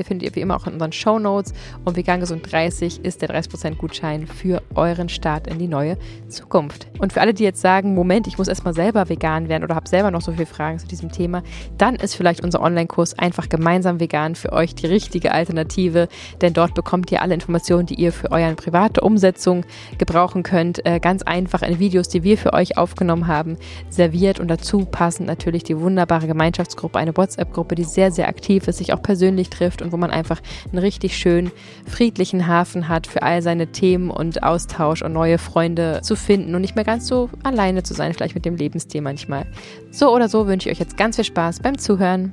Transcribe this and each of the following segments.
Webseite, findet ihr wie immer auch in unseren Show Notes. Und Vegan Gesund 30 ist der 30% Gutschein für euren Start in die neue Zukunft. Und für alle, die jetzt sagen, Moment, ich muss erstmal selber vegan werden oder habe selber noch so viele Fragen zu diesem Thema, dann ist vielleicht unser Online-Kurs einfach gemeinsam vegan für euch die richtige Alternative. Denn dort bekommt ihr alle Informationen, die ihr für eure private Umsetzung gebrauchen könnt. Äh, ganz einfach in Videos, die wir für euch aufgenommen haben, serviert und dazu passend natürlich die wunderbare Gemeinschaftsgruppe, eine WhatsApp-Gruppe, die sehr, sehr aktiv ist, sich auch persönlich trifft und wo man einfach einen richtig schönen, friedlichen Hafen hat für all seine Themen und Austausch und neue Freunde zu finden und nicht mehr ganz so alleine zu sein, vielleicht mit dem Lebensstil manchmal. So oder so wünsche ich euch jetzt ganz viel Spaß beim Zuhören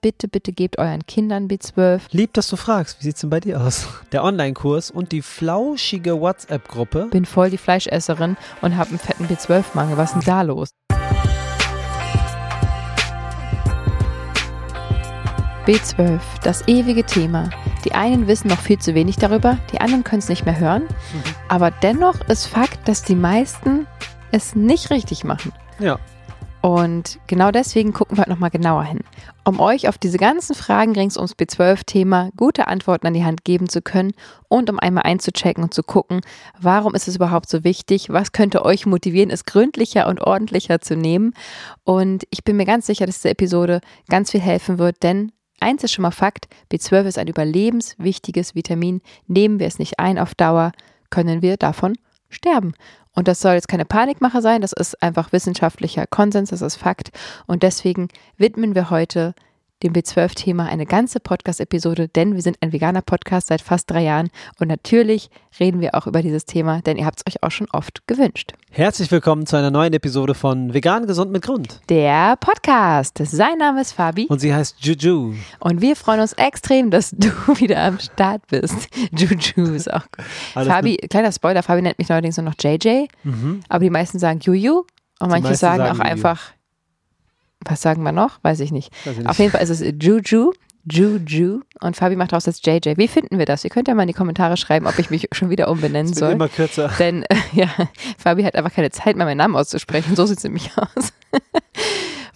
bitte, bitte gebt euren Kindern B12. Lieb, dass du fragst. Wie sieht's denn bei dir aus? Der Online-Kurs und die flauschige WhatsApp-Gruppe. Bin voll die Fleischesserin und habe einen fetten B12-Mangel. Was ist denn da los? B12, das ewige Thema. Die einen wissen noch viel zu wenig darüber, die anderen können es nicht mehr hören. Mhm. Aber dennoch ist Fakt, dass die meisten es nicht richtig machen. Ja. Und genau deswegen gucken wir heute nochmal genauer hin. Um euch auf diese ganzen Fragen rings ums B12-Thema gute Antworten an die Hand geben zu können und um einmal einzuchecken und zu gucken, warum ist es überhaupt so wichtig, was könnte euch motivieren, es gründlicher und ordentlicher zu nehmen. Und ich bin mir ganz sicher, dass diese Episode ganz viel helfen wird, denn Eins ist schon mal Fakt, B12 ist ein überlebenswichtiges Vitamin. Nehmen wir es nicht ein auf Dauer, können wir davon sterben. Und das soll jetzt keine Panikmache sein, das ist einfach wissenschaftlicher Konsens, das ist Fakt. Und deswegen widmen wir heute dem B12-Thema eine ganze Podcast-Episode, denn wir sind ein veganer Podcast seit fast drei Jahren und natürlich reden wir auch über dieses Thema, denn ihr habt es euch auch schon oft gewünscht. Herzlich willkommen zu einer neuen Episode von Vegan Gesund mit Grund. Der Podcast. Sein Name ist Fabi. Und sie heißt Juju. Und wir freuen uns extrem, dass du wieder am Start bist. Juju ist auch gut. Fabi, kleiner Spoiler, Fabi nennt mich neuerdings nur noch JJ, mhm. aber die meisten sagen Juju und die manche sagen, sagen, auch Juju. einfach was sagen wir noch? Weiß ich nicht. Weiß ich nicht. Auf jeden Fall ist es Juju. Juju und Fabi macht daraus jetzt JJ. Wie finden wir das? Ihr könnt ja mal in die Kommentare schreiben, ob ich mich schon wieder umbenennen soll. Immer kürzer. Denn äh, ja, Fabi hat einfach keine Zeit mehr, meinen Namen auszusprechen. So sieht es nämlich aus.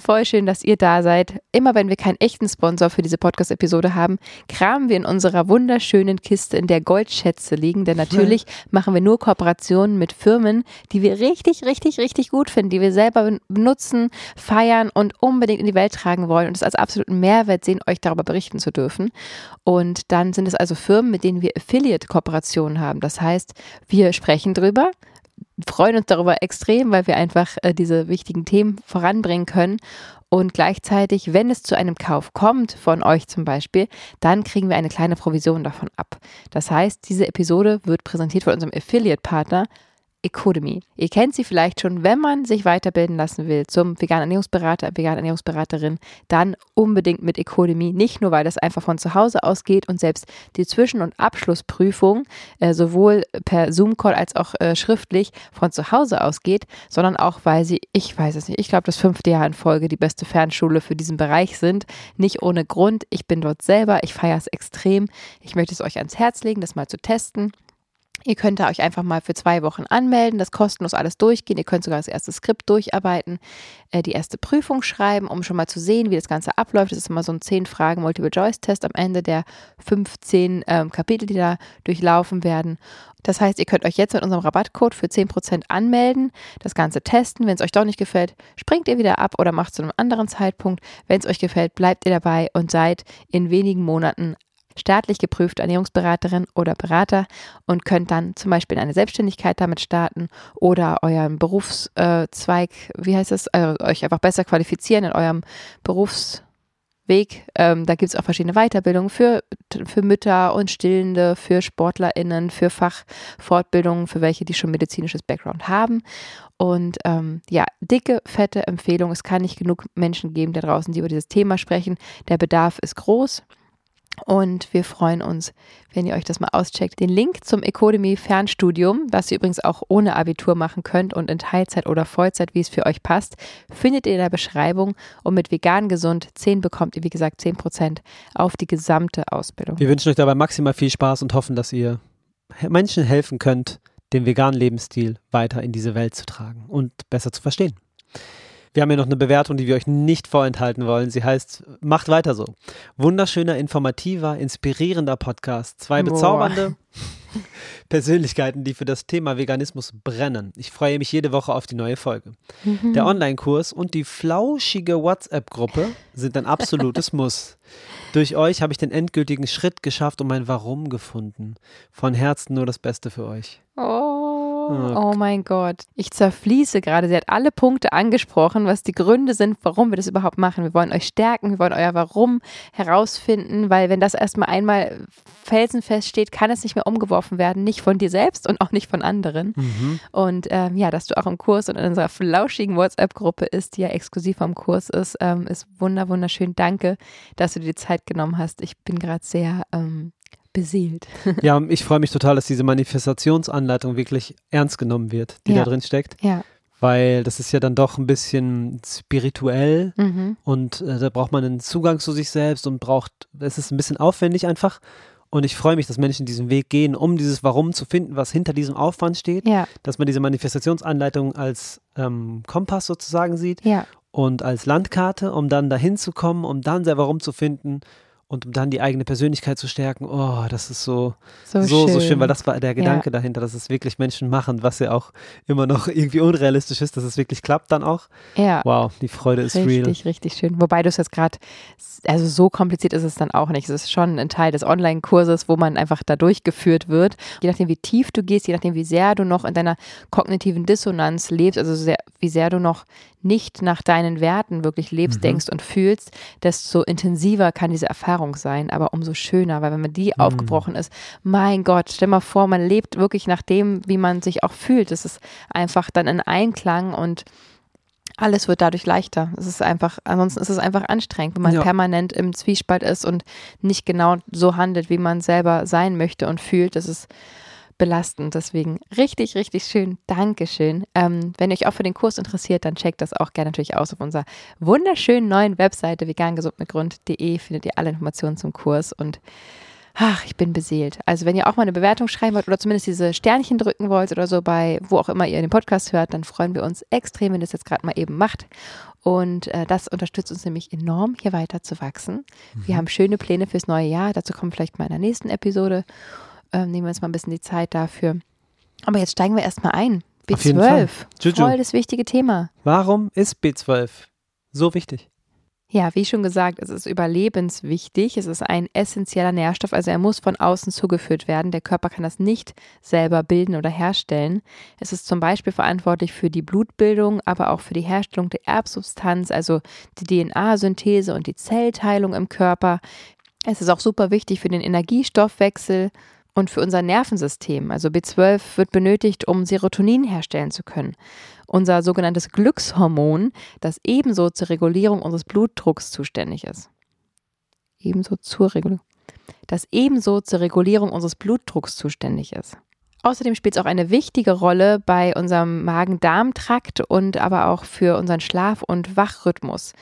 Voll schön, dass ihr da seid. Immer wenn wir keinen echten Sponsor für diese Podcast-Episode haben, kramen wir in unserer wunderschönen Kiste, in der Goldschätze liegen. Denn natürlich machen wir nur Kooperationen mit Firmen, die wir richtig, richtig, richtig gut finden, die wir selber benutzen, feiern und unbedingt in die Welt tragen wollen und es als absoluten Mehrwert sehen, euch darüber berichten zu dürfen. Und dann sind es also Firmen, mit denen wir Affiliate-Kooperationen haben. Das heißt, wir sprechen drüber, freuen uns darüber extrem, weil wir einfach äh, diese wichtigen Themen voranbringen können. Und gleichzeitig, wenn es zu einem Kauf kommt, von euch zum Beispiel, dann kriegen wir eine kleine Provision davon ab. Das heißt, diese Episode wird präsentiert von unserem Affiliate-Partner Ecodemy. Ihr kennt sie vielleicht schon, wenn man sich weiterbilden lassen will zum veganen Ernährungsberater, veganen Ernährungsberaterin, dann unbedingt mit Ecodemy. Nicht nur, weil das einfach von zu Hause aus geht und selbst die Zwischen- und Abschlussprüfung äh, sowohl per Zoom-Call als auch äh, schriftlich von zu Hause aus geht, sondern auch, weil sie, ich weiß es nicht, ich glaube, das fünfte Jahr in Folge die beste Fernschule für diesen Bereich sind. Nicht ohne Grund. Ich bin dort selber, ich feiere es extrem. Ich möchte es euch ans Herz legen, das mal zu testen. Ihr könnt da euch einfach mal für zwei Wochen anmelden, das kostenlos alles durchgehen. Ihr könnt sogar das erste Skript durcharbeiten, äh, die erste Prüfung schreiben, um schon mal zu sehen, wie das Ganze abläuft. Das ist immer so ein 10 Fragen Multiple-Choice-Test am Ende der 15 ähm, Kapitel, die da durchlaufen werden. Das heißt, ihr könnt euch jetzt mit unserem Rabattcode für 10% anmelden, das Ganze testen. Wenn es euch doch nicht gefällt, springt ihr wieder ab oder macht zu einem anderen Zeitpunkt. Wenn es euch gefällt, bleibt ihr dabei und seid in wenigen Monaten staatlich geprüfte Ernährungsberaterin oder Berater und könnt dann zum Beispiel in eine Selbstständigkeit damit starten oder euren Berufszweig, wie heißt es, äh, euch einfach besser qualifizieren in eurem Berufsweg. Ähm, da gibt es auch verschiedene Weiterbildungen für, für Mütter und Stillende, für SportlerInnen, für Fachfortbildungen, für welche, die schon medizinisches Background haben. Und ähm, ja, dicke, fette Empfehlung. Es kann nicht genug Menschen geben da draußen, die über dieses Thema sprechen. Der Bedarf ist groß. Und wir freuen uns, wenn ihr euch das mal auscheckt. Den Link zum Ecodemy Fernstudium, was ihr übrigens auch ohne Abitur machen könnt und in Teilzeit oder Vollzeit, wie es für euch passt, findet ihr in der Beschreibung. Und mit vegan gesund 10 bekommt ihr, wie gesagt, 10 Prozent auf die gesamte Ausbildung. Wir wünschen euch dabei maximal viel Spaß und hoffen, dass ihr Menschen helfen könnt, den veganen Lebensstil weiter in diese Welt zu tragen und besser zu verstehen. Wir haben hier noch eine Bewertung, die wir euch nicht vorenthalten wollen. Sie heißt, macht weiter so. Wunderschöner, informativer, inspirierender Podcast. Zwei bezaubernde Persönlichkeiten, die für das Thema Veganismus brennen. Ich freue mich jede Woche auf die neue Folge. Mhm. Der Online-Kurs und die flauschige WhatsApp-Gruppe sind ein absolutes Muss. Durch euch habe ich den endgültigen Schritt geschafft und mein Warum gefunden. Von Herzen nur das Beste für euch. Oh. Oh, oh mein Gott. Ich zerfließe gerade. Sie hat alle Punkte angesprochen, was die Gründe sind, warum wir das überhaupt machen. Wir wollen euch stärken, wir wollen euer Warum herausfinden, weil wenn das erstmal einmal felsenfest steht, kann es nicht mehr umgeworfen werden. Nicht von dir selbst und auch nicht von anderen. Mhm. Und ähm, ja, dass du auch im Kurs und in unserer flauschigen WhatsApp-Gruppe ist, die ja exklusiv am Kurs ist, ähm, ist wunder, wunderschön. Danke, dass du dir die Zeit genommen hast. Ich bin gerade sehr ähm, beseelt. ja, ich freue mich total, dass diese Manifestationsanleitung wirklich ernst genommen wird, die ja. da drin steckt. Ja. Weil das ist ja dann doch ein bisschen spirituell mhm. und äh, da braucht man einen Zugang zu sich selbst und braucht, es ist ein bisschen aufwendig einfach. Und ich freue mich, dass Menschen diesen Weg gehen, um dieses Warum zu finden, was hinter diesem Aufwand steht. Ja. Dass man diese Manifestationsanleitung als ähm, Kompass sozusagen sieht ja. und als Landkarte, um dann dahin zu kommen, um dann sein Warum zu finden und um dann die eigene Persönlichkeit zu stärken, oh, das ist so, so, so, schön. so schön, weil das war der Gedanke ja. dahinter, dass es wirklich Menschen machen, was ja auch immer noch irgendwie unrealistisch ist, dass es wirklich klappt dann auch. Ja. Wow, die Freude ist richtig, real. Richtig, richtig schön. Wobei du es jetzt gerade, also so kompliziert ist es dann auch nicht. Es ist schon ein Teil des Online-Kurses, wo man einfach da durchgeführt wird. Je nachdem, wie tief du gehst, je nachdem, wie sehr du noch in deiner kognitiven Dissonanz lebst, also sehr, wie sehr du noch nicht nach deinen Werten wirklich lebst, mhm. denkst und fühlst, desto intensiver kann diese Erfahrung sein, aber umso schöner, weil wenn man die mhm. aufgebrochen ist, mein Gott, stell mal vor, man lebt wirklich nach dem, wie man sich auch fühlt. Das ist einfach dann in Einklang und alles wird dadurch leichter. Es ist einfach, ansonsten ist es einfach anstrengend, wenn man ja. permanent im Zwiespalt ist und nicht genau so handelt, wie man selber sein möchte und fühlt. Das ist belastend. Deswegen richtig, richtig schön. Dankeschön. Ähm, wenn ihr euch auch für den Kurs interessiert, dann checkt das auch gerne natürlich aus auf unserer wunderschönen neuen Webseite vegangesundmitgrund.de findet ihr alle Informationen zum Kurs und ach, ich bin beseelt. Also wenn ihr auch mal eine Bewertung schreiben wollt oder zumindest diese Sternchen drücken wollt oder so bei wo auch immer ihr den Podcast hört, dann freuen wir uns extrem, wenn ihr das jetzt gerade mal eben macht. Und äh, das unterstützt uns nämlich enorm, hier weiter zu wachsen. Mhm. Wir haben schöne Pläne fürs neue Jahr. Dazu kommen vielleicht mal in der nächsten Episode ähm, nehmen wir uns mal ein bisschen die Zeit dafür. Aber jetzt steigen wir erstmal ein. B12, voll das wichtige Thema. Warum ist B12 so wichtig? Ja, wie schon gesagt, es ist überlebenswichtig. Es ist ein essentieller Nährstoff, also er muss von außen zugeführt werden. Der Körper kann das nicht selber bilden oder herstellen. Es ist zum Beispiel verantwortlich für die Blutbildung, aber auch für die Herstellung der Erbsubstanz, also die DNA-Synthese und die Zellteilung im Körper. Es ist auch super wichtig für den Energiestoffwechsel und für unser Nervensystem. Also B12 wird benötigt, um Serotonin herstellen zu können. Unser sogenanntes Glückshormon, das ebenso zur Regulierung unseres Blutdrucks zuständig ist. Ebenso zur Regulierung. Das ebenso zur Regulierung unseres Blutdrucks zuständig ist. Außerdem spielt es auch eine wichtige Rolle bei unserem Magen-Darm-Trakt und aber auch für unseren Schlaf- und Wachrhythmus.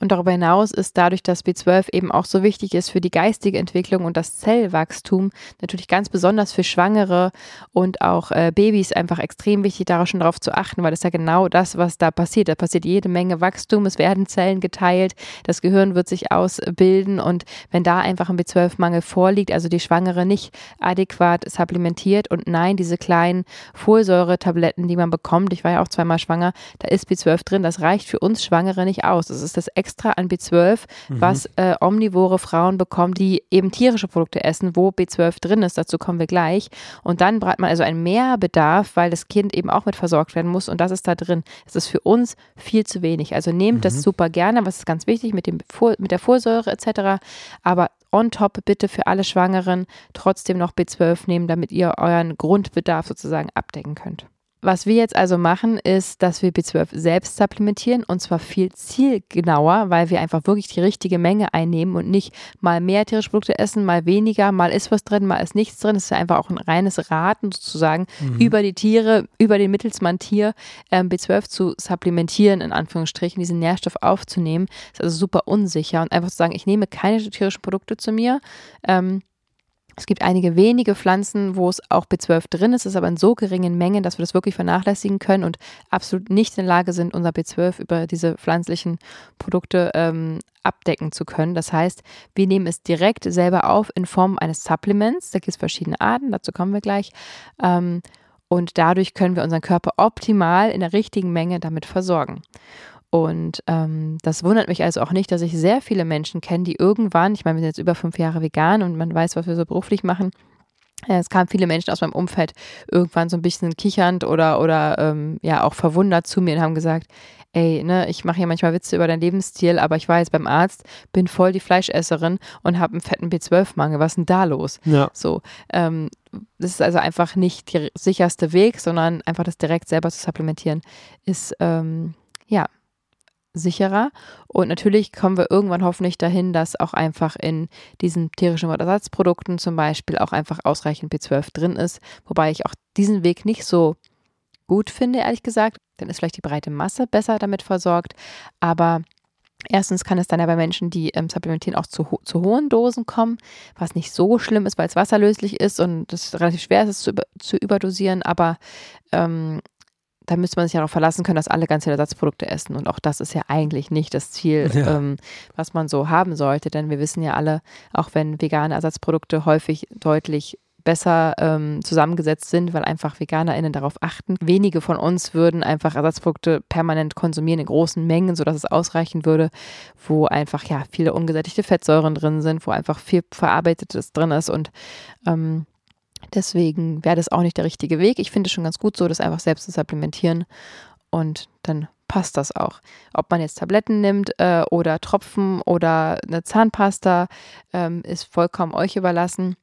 Und darüber hinaus ist dadurch, dass B12 eben auch so wichtig ist für die geistige Entwicklung und das Zellwachstum, natürlich ganz besonders für Schwangere und auch äh, Babys einfach extrem wichtig, darauf schon darauf zu achten, weil das ist ja genau das, was da passiert. Da passiert jede Menge Wachstum, es werden Zellen geteilt, das Gehirn wird sich ausbilden und wenn da einfach ein B12-Mangel vorliegt, also die Schwangere nicht adäquat supplementiert und nein, diese kleinen Folsäure-Tabletten, die man bekommt, ich war ja auch zweimal schwanger, da ist B12 drin, das reicht für uns Schwangere nicht aus. Das ist das an B12, mhm. was äh, omnivore Frauen bekommen, die eben tierische Produkte essen, wo B12 drin ist. Dazu kommen wir gleich. Und dann braucht man also einen Mehrbedarf, weil das Kind eben auch mit versorgt werden muss. Und das ist da drin. Das ist für uns viel zu wenig. Also nehmt mhm. das super gerne, was ist ganz wichtig mit, dem, mit der Folsäure etc. Aber on top bitte für alle Schwangeren trotzdem noch B12 nehmen, damit ihr euren Grundbedarf sozusagen abdecken könnt. Was wir jetzt also machen, ist, dass wir B12 selbst supplementieren und zwar viel zielgenauer, weil wir einfach wirklich die richtige Menge einnehmen und nicht mal mehr tierische Produkte essen, mal weniger, mal ist was drin, mal ist nichts drin. Es ist einfach auch ein reines Raten sozusagen mhm. über die Tiere, über den Mittelsmann Tier ähm, B12 zu supplementieren, in Anführungsstrichen, diesen Nährstoff aufzunehmen. Das ist also super unsicher und einfach zu sagen, ich nehme keine tierischen Produkte zu mir. Ähm, es gibt einige wenige Pflanzen, wo es auch B12 drin ist, ist aber in so geringen Mengen, dass wir das wirklich vernachlässigen können und absolut nicht in der Lage sind, unser B12 über diese pflanzlichen Produkte ähm, abdecken zu können. Das heißt, wir nehmen es direkt selber auf in Form eines Supplements. Da gibt es verschiedene Arten, dazu kommen wir gleich. Ähm, und dadurch können wir unseren Körper optimal in der richtigen Menge damit versorgen. Und ähm, das wundert mich also auch nicht, dass ich sehr viele Menschen kenne, die irgendwann, ich meine, wir sind jetzt über fünf Jahre vegan und man weiß, was wir so beruflich machen. Äh, es kamen viele Menschen aus meinem Umfeld irgendwann so ein bisschen kichernd oder, oder ähm, ja auch verwundert zu mir und haben gesagt, ey, ne, ich mache ja manchmal Witze über deinen Lebensstil, aber ich war jetzt beim Arzt, bin voll die Fleischesserin und habe einen fetten B12-Mangel. Was ist denn da los? Ja. So, ähm, das ist also einfach nicht der sicherste Weg, sondern einfach das direkt selber zu supplementieren, ist ähm, ja sicherer. Und natürlich kommen wir irgendwann hoffentlich dahin, dass auch einfach in diesen tierischen Ersatzprodukten zum Beispiel auch einfach ausreichend B12 drin ist. Wobei ich auch diesen Weg nicht so gut finde, ehrlich gesagt. Dann ist vielleicht die breite Masse besser damit versorgt. Aber Erstens kann es dann ja bei Menschen, die ähm, supplementieren, auch zu, ho zu, hohen Dosen kommen, was nicht so schlimm ist, weil es wasserlöslich ist und es relativ schwer ist, es zu, über zu überdosieren. Aber ähm, da müsste man sich ja noch verlassen können, dass alle ganz viele Ersatzprodukte essen. Und auch das ist ja eigentlich nicht das Ziel, ja. ähm, was man so haben sollte. Denn wir wissen ja alle, auch wenn vegane Ersatzprodukte häufig deutlich besser ähm, zusammengesetzt sind, weil einfach VeganerInnen darauf achten. Wenige von uns würden einfach Ersatzprodukte permanent konsumieren in großen Mengen, sodass es ausreichen würde, wo einfach ja viele ungesättigte Fettsäuren drin sind, wo einfach viel Verarbeitetes drin ist und ähm, Deswegen wäre das auch nicht der richtige Weg. Ich finde es schon ganz gut so, das einfach selbst zu supplementieren und dann passt das auch. Ob man jetzt Tabletten nimmt äh, oder Tropfen oder eine Zahnpasta, ähm, ist vollkommen euch überlassen.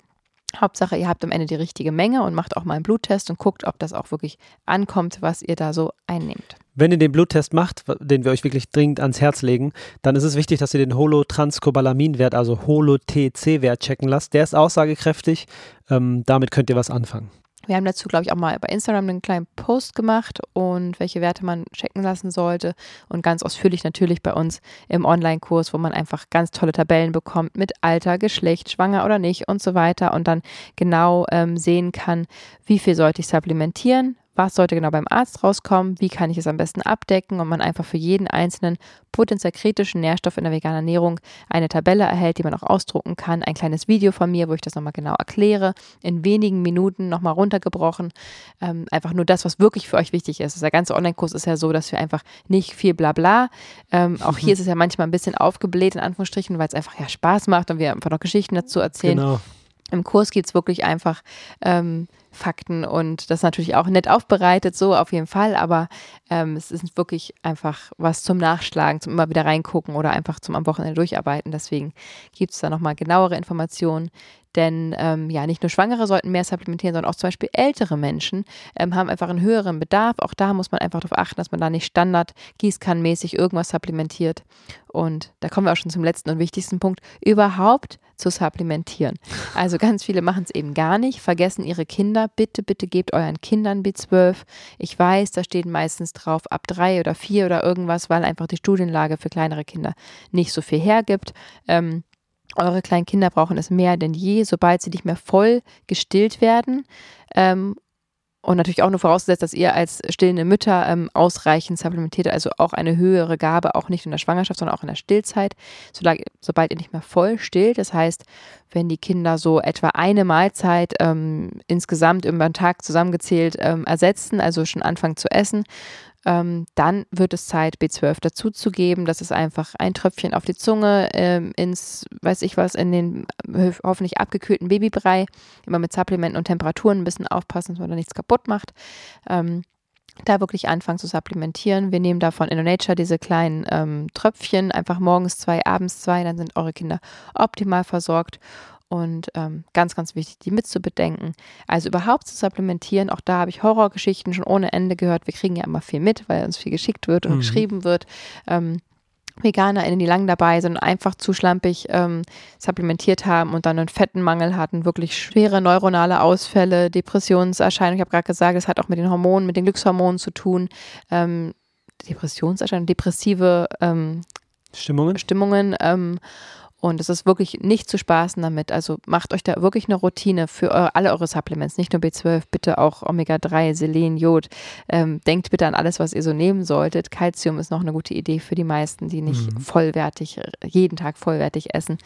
Hauptsache, ihr habt am Ende die richtige Menge und macht auch mal einen Bluttest und guckt, ob das auch wirklich ankommt, was ihr da so einnehmt. Wenn ihr den Bluttest macht, den wir euch wirklich dringend ans Herz legen, dann ist es wichtig, dass ihr den Holotranscobalamin-Wert, also Holo-TC-Wert checken lasst. Der ist aussagekräftig. Ähm, damit könnt ihr was anfangen. Wir haben dazu, glaube ich, auch mal bei Instagram einen kleinen Post gemacht und welche Werte man checken lassen sollte. Und ganz ausführlich natürlich bei uns im Online-Kurs, wo man einfach ganz tolle Tabellen bekommt mit Alter, Geschlecht, schwanger oder nicht und so weiter. Und dann genau ähm, sehen kann, wie viel sollte ich supplementieren, was sollte genau beim Arzt rauskommen, wie kann ich es am besten abdecken und man einfach für jeden einzelnen potenziell kritischen Nährstoff in der veganen Ernährung eine Tabelle erhält, die man auch ausdrucken kann. Ein kleines Video von mir, wo ich das nochmal genau erkläre, in wenigen Minuten nochmal runtergebrochen. Ähm, einfach nur das, was wirklich für euch wichtig ist. Der ganze Online-Kurs ist ja so, dass wir einfach nicht viel Blabla. Ähm, auch hier ist es ja manchmal ein bisschen aufgebläht, in Anführungsstrichen, weil es einfach ja Spaß macht und wir einfach noch Geschichten dazu erzählen. Genau. Im Kurs geht es wirklich einfach ähm, Fakten und das natürlich auch nett aufbereitet, so auf jeden Fall, aber ähm, es ist wirklich einfach was zum Nachschlagen, zum immer wieder reingucken oder einfach zum am Wochenende durcharbeiten. Deswegen gibt es da nochmal genauere Informationen, denn ähm, ja, nicht nur Schwangere sollten mehr supplementieren, sondern auch zum Beispiel ältere Menschen ähm, haben einfach einen höheren Bedarf. Auch da muss man einfach darauf achten, dass man da nicht standard gießkannenmäßig irgendwas supplementiert. Und da kommen wir auch schon zum letzten und wichtigsten Punkt, überhaupt zu supplementieren. Also ganz viele machen es eben gar nicht, vergessen ihre Kinder bitte, bitte gebt euren Kindern B12. Ich weiß, da steht meistens drauf ab drei oder vier oder irgendwas, weil einfach die Studienlage für kleinere Kinder nicht so viel hergibt. Ähm, eure kleinen Kinder brauchen es mehr denn je, sobald sie nicht mehr voll gestillt werden. Ähm, und natürlich auch nur vorausgesetzt, dass ihr als stillende Mütter ähm, ausreichend supplementiert, also auch eine höhere Gabe, auch nicht in der Schwangerschaft, sondern auch in der Stillzeit, solange, sobald ihr nicht mehr voll stillt. Das heißt, wenn die Kinder so etwa eine Mahlzeit ähm, insgesamt über den Tag zusammengezählt ähm, ersetzen, also schon anfangen zu essen, ähm, dann wird es Zeit, B12 dazuzugeben. Das ist einfach ein Tröpfchen auf die Zunge ähm, ins, weiß ich was, in den hoffentlich abgekühlten Babybrei. Immer mit Supplementen und Temperaturen ein bisschen aufpassen, dass man da nichts kaputt macht. Ähm, da wirklich anfangen zu supplementieren. Wir nehmen da von InnoNature diese kleinen ähm, Tröpfchen, einfach morgens zwei, abends zwei, dann sind eure Kinder optimal versorgt. Und ähm, ganz, ganz wichtig, die mitzubedenken. Also überhaupt zu supplementieren, auch da habe ich Horrorgeschichten schon ohne Ende gehört. Wir kriegen ja immer viel mit, weil uns viel geschickt wird und mhm. geschrieben wird. Ähm, VeganerInnen, die lang dabei sind, einfach zu schlampig ähm, supplementiert haben und dann einen Fettenmangel hatten, wirklich schwere neuronale Ausfälle, Depressionserscheinungen. Ich habe gerade gesagt, es hat auch mit den Hormonen, mit den Glückshormonen zu tun. Ähm, Depressionserscheinungen, depressive ähm, Stimmungen. Stimmungen ähm, und es ist wirklich nicht zu spaßen damit. Also macht euch da wirklich eine Routine für eure, alle eure Supplements, nicht nur B12, bitte auch Omega-3, Selen, Jod. Ähm, denkt bitte an alles, was ihr so nehmen solltet. Calcium ist noch eine gute Idee für die meisten, die nicht mhm. vollwertig, jeden Tag vollwertig essen.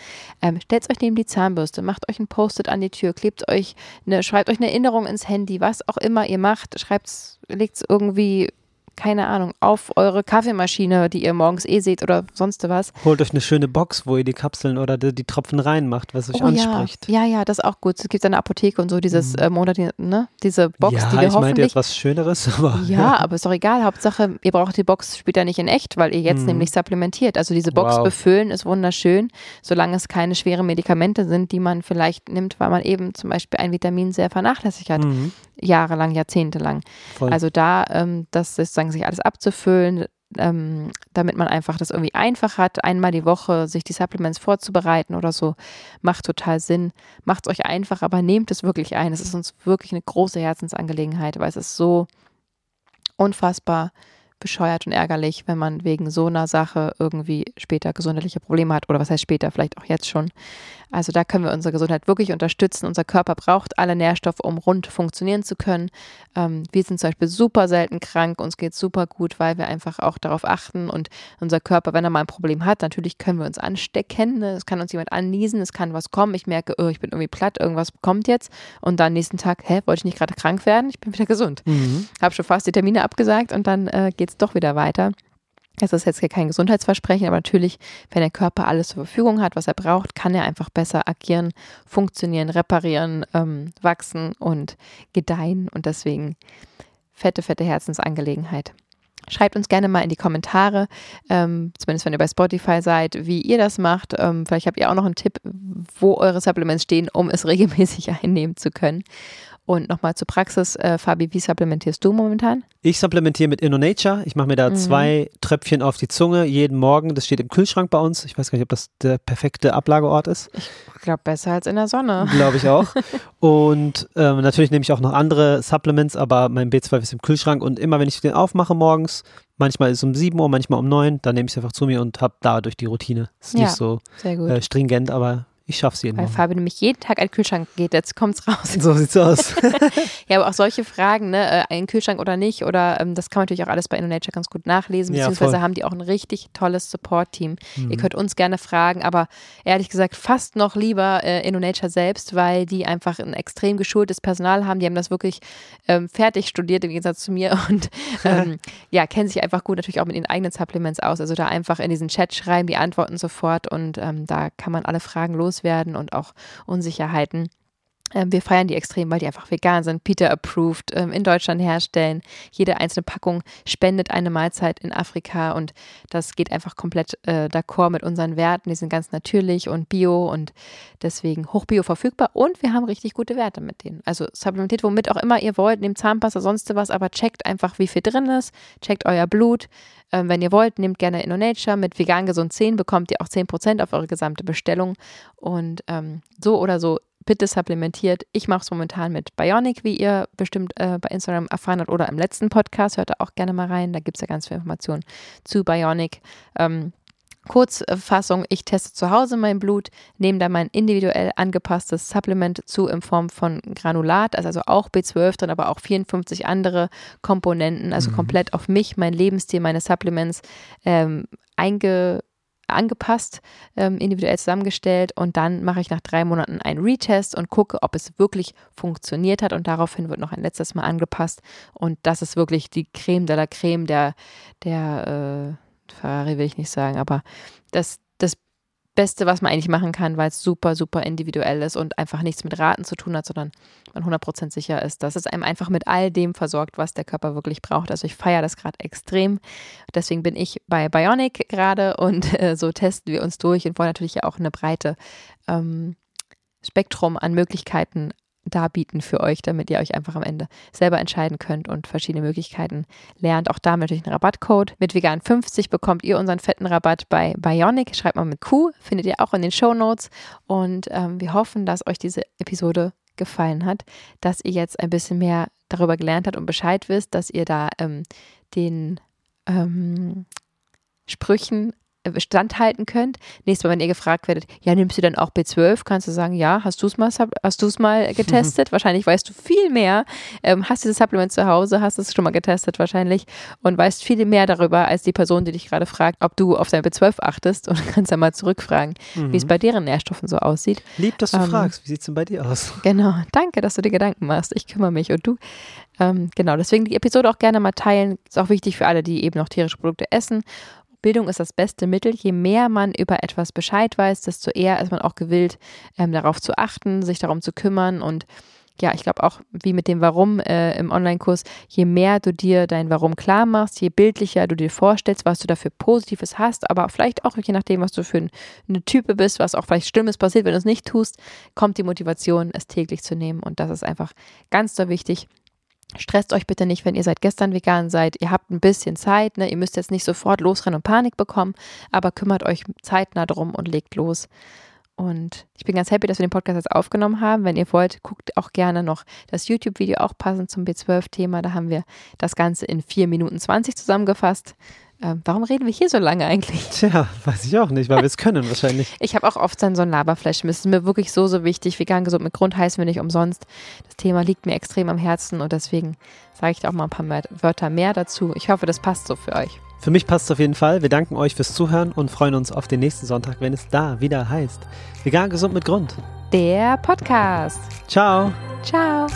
Ähm, Stellt euch neben die Zahnbürste, macht euch ein Post-it an die Tür, klebt euch eine, schreibt euch eine Erinnerung ins Handy, was auch immer ihr macht, schreibt legt es irgendwie keine Ahnung, auf eure Kaffeemaschine, die ihr morgens eh seht oder sonst was. Holt euch eine schöne Box, wo ihr die Kapseln oder die, die Tropfen reinmacht, was euch oh, anspricht. Ja. ja, ja, das ist auch gut. Es gibt eine Apotheke und so, dieses mhm. äh, Monat, ne? Diese Box, ja, die wir ich hoffentlich. meinte jetzt was Schöneres, aber. Ja, aber ist doch egal. Hauptsache, ihr braucht die Box später nicht in echt, weil ihr jetzt mhm. nämlich supplementiert. Also diese Box wow. befüllen ist wunderschön, solange es keine schweren Medikamente sind, die man vielleicht nimmt, weil man eben zum Beispiel ein Vitamin sehr vernachlässigt hat. Mhm jahrelang, jahrzehntelang. Voll. Also da, ähm, das sozusagen sich alles abzufüllen, ähm, damit man einfach das irgendwie einfach hat, einmal die Woche sich die Supplements vorzubereiten oder so, macht total Sinn. Macht es euch einfach, aber nehmt es wirklich ein. Es ist uns wirklich eine große Herzensangelegenheit, weil es ist so unfassbar bescheuert und ärgerlich, wenn man wegen so einer Sache irgendwie später gesundheitliche Probleme hat oder was heißt später, vielleicht auch jetzt schon. Also da können wir unsere Gesundheit wirklich unterstützen. Unser Körper braucht alle Nährstoffe, um rund funktionieren zu können. Ähm, wir sind zum Beispiel super selten krank, uns geht super gut, weil wir einfach auch darauf achten und unser Körper, wenn er mal ein Problem hat, natürlich können wir uns anstecken. Ne? Es kann uns jemand anniesen, es kann was kommen. Ich merke, oh, ich bin irgendwie platt, irgendwas kommt jetzt und dann nächsten Tag, hä, wollte ich nicht gerade krank werden? Ich bin wieder gesund. Mhm. Habe schon fast die Termine abgesagt und dann äh, geht es doch wieder weiter. Das ist jetzt kein Gesundheitsversprechen, aber natürlich, wenn der Körper alles zur Verfügung hat, was er braucht, kann er einfach besser agieren, funktionieren, reparieren, ähm, wachsen und gedeihen. Und deswegen fette, fette Herzensangelegenheit. Schreibt uns gerne mal in die Kommentare, ähm, zumindest wenn ihr bei Spotify seid, wie ihr das macht. Ähm, vielleicht habt ihr auch noch einen Tipp, wo eure Supplements stehen, um es regelmäßig einnehmen zu können. Und nochmal zur Praxis, äh, Fabi, wie supplementierst du momentan? Ich supplementiere mit InnoNature. Ich mache mir da mhm. zwei Tröpfchen auf die Zunge jeden Morgen. Das steht im Kühlschrank bei uns. Ich weiß gar nicht, ob das der perfekte Ablageort ist. Ich glaube, besser als in der Sonne. Glaube ich auch. und ähm, natürlich nehme ich auch noch andere Supplements, aber mein B12 ist im Kühlschrank. Und immer, wenn ich den aufmache morgens, manchmal ist es um 7 Uhr, manchmal um 9, dann nehme ich es einfach zu mir und habe dadurch die Routine. Ist ja, nicht so äh, stringent, aber ich schaff's jeden Weil Morgen. Fabi nämlich jeden Tag den Kühlschrank geht, jetzt kommt's raus. So sieht's aus. ja, aber auch solche Fragen, ne, äh, ein Kühlschrank oder nicht, oder ähm, das kann man natürlich auch alles bei InnoNature ganz gut nachlesen, beziehungsweise ja, haben die auch ein richtig tolles Support-Team. Mhm. Ihr könnt uns gerne fragen, aber ehrlich gesagt fast noch lieber äh, InnoNature selbst, weil die einfach ein extrem geschultes Personal haben. Die haben das wirklich ähm, fertig studiert im Gegensatz zu mir und ähm, ja, kennen sich einfach gut natürlich auch mit den eigenen Supplements aus. Also da einfach in diesen Chat schreiben, die antworten sofort und ähm, da kann man alle Fragen los werden und auch Unsicherheiten. Ähm, wir feiern die extrem, weil die einfach vegan sind, Peter approved, ähm, in Deutschland herstellen. Jede einzelne Packung spendet eine Mahlzeit in Afrika und das geht einfach komplett äh, d'accord mit unseren Werten. Die sind ganz natürlich und bio und deswegen hochbio verfügbar und wir haben richtig gute Werte mit denen. Also supplementiert womit auch immer ihr wollt, nehmt Zahnpasta, sonst was, aber checkt einfach, wie viel drin ist, checkt euer Blut. Ähm, wenn ihr wollt, nehmt gerne InnoNature. Mit vegan gesund 10 bekommt ihr auch 10% auf eure gesamte Bestellung und ähm, so oder so bitte supplementiert. Ich mache es momentan mit Bionic, wie ihr bestimmt äh, bei Instagram erfahren habt oder im letzten Podcast. Hört da auch gerne mal rein. Da gibt es ja ganz viel Informationen zu Bionic. Ähm, Kurzfassung, ich teste zu Hause mein Blut, nehme da mein individuell angepasstes Supplement zu in Form von Granulat, also auch B12 drin, aber auch 54 andere Komponenten, also mhm. komplett auf mich, mein Lebensstil, meine Supplements ähm, einge angepasst, ähm, individuell zusammengestellt und dann mache ich nach drei Monaten einen Retest und gucke, ob es wirklich funktioniert hat. Und daraufhin wird noch ein letztes Mal angepasst. Und das ist wirklich die Creme de la Creme der, der äh, Ferrari will ich nicht sagen, aber das, das Beste, was man eigentlich machen kann, weil es super, super individuell ist und einfach nichts mit Raten zu tun hat, sondern man 100% sicher ist, dass es einem einfach mit all dem versorgt, was der Körper wirklich braucht. Also ich feiere das gerade extrem. Deswegen bin ich bei Bionic gerade und äh, so testen wir uns durch und wollen natürlich auch eine breite ähm, Spektrum an Möglichkeiten darbieten für euch, damit ihr euch einfach am Ende selber entscheiden könnt und verschiedene Möglichkeiten lernt. Auch da natürlich einen Rabattcode. Mit vegan 50 bekommt ihr unseren fetten Rabatt bei Bionic. Schreibt mal mit Q, findet ihr auch in den Show Notes. Und ähm, wir hoffen, dass euch diese Episode gefallen hat, dass ihr jetzt ein bisschen mehr darüber gelernt habt und Bescheid wisst, dass ihr da ähm, den ähm, Sprüchen standhalten könnt. Nächstes Mal, wenn ihr gefragt werdet, ja, nimmst du dann auch B12, kannst du sagen, ja, hast du es mal, hast du es mal getestet? wahrscheinlich weißt du viel mehr, ähm, hast dieses Supplement zu Hause, hast es schon mal getestet wahrscheinlich und weißt viel mehr darüber als die Person, die dich gerade fragt, ob du auf dein B12 achtest und kannst dann mal zurückfragen, mhm. wie es mhm. bei deren Nährstoffen so aussieht. Lieb, dass du ähm, fragst, wie sieht es denn bei dir aus? Genau, danke, dass du dir Gedanken machst. Ich kümmere mich und du ähm, genau, deswegen die Episode auch gerne mal teilen. Ist auch wichtig für alle, die eben noch tierische Produkte essen Bildung ist das beste Mittel. Je mehr man über etwas Bescheid weiß, desto eher ist man auch gewillt, ähm, darauf zu achten, sich darum zu kümmern und ja, ich glaube auch wie mit dem Warum äh, im Online-Kurs, je mehr du dir dein Warum klar machst, je bildlicher du dir vorstellst, was du dafür Positives hast, aber vielleicht auch je nachdem, was du für ein, eine Type bist, was auch vielleicht Schlimmes passiert, wenn du es nicht tust, kommt die Motivation, es täglich zu nehmen. Und das ist einfach ganz so wichtig. Stresst euch bitte nicht, wenn ihr seit gestern vegan seid. Ihr habt ein bisschen Zeit. Ne? Ihr müsst jetzt nicht sofort losrennen und Panik bekommen, aber kümmert euch zeitnah drum und legt los. Und ich bin ganz happy, dass wir den Podcast jetzt aufgenommen haben. Wenn ihr wollt, guckt auch gerne noch das YouTube-Video auch passend zum B12-Thema. Da haben wir das Ganze in 4 Minuten 20 zusammengefasst. Ähm, warum reden wir hier so lange eigentlich? Tja, weiß ich auch nicht, weil wir es können wahrscheinlich. Ich habe auch oft dann so ein Laberflash. Es ist mir wirklich so, so wichtig. Vegan gesund mit Grund heißen wir nicht umsonst. Das Thema liegt mir extrem am Herzen und deswegen sage ich da auch mal ein paar mehr Wörter mehr dazu. Ich hoffe, das passt so für euch. Für mich passt es auf jeden Fall. Wir danken euch fürs Zuhören und freuen uns auf den nächsten Sonntag, wenn es da wieder heißt. Vegan gesund mit Grund. Der Podcast. Ciao. Ciao.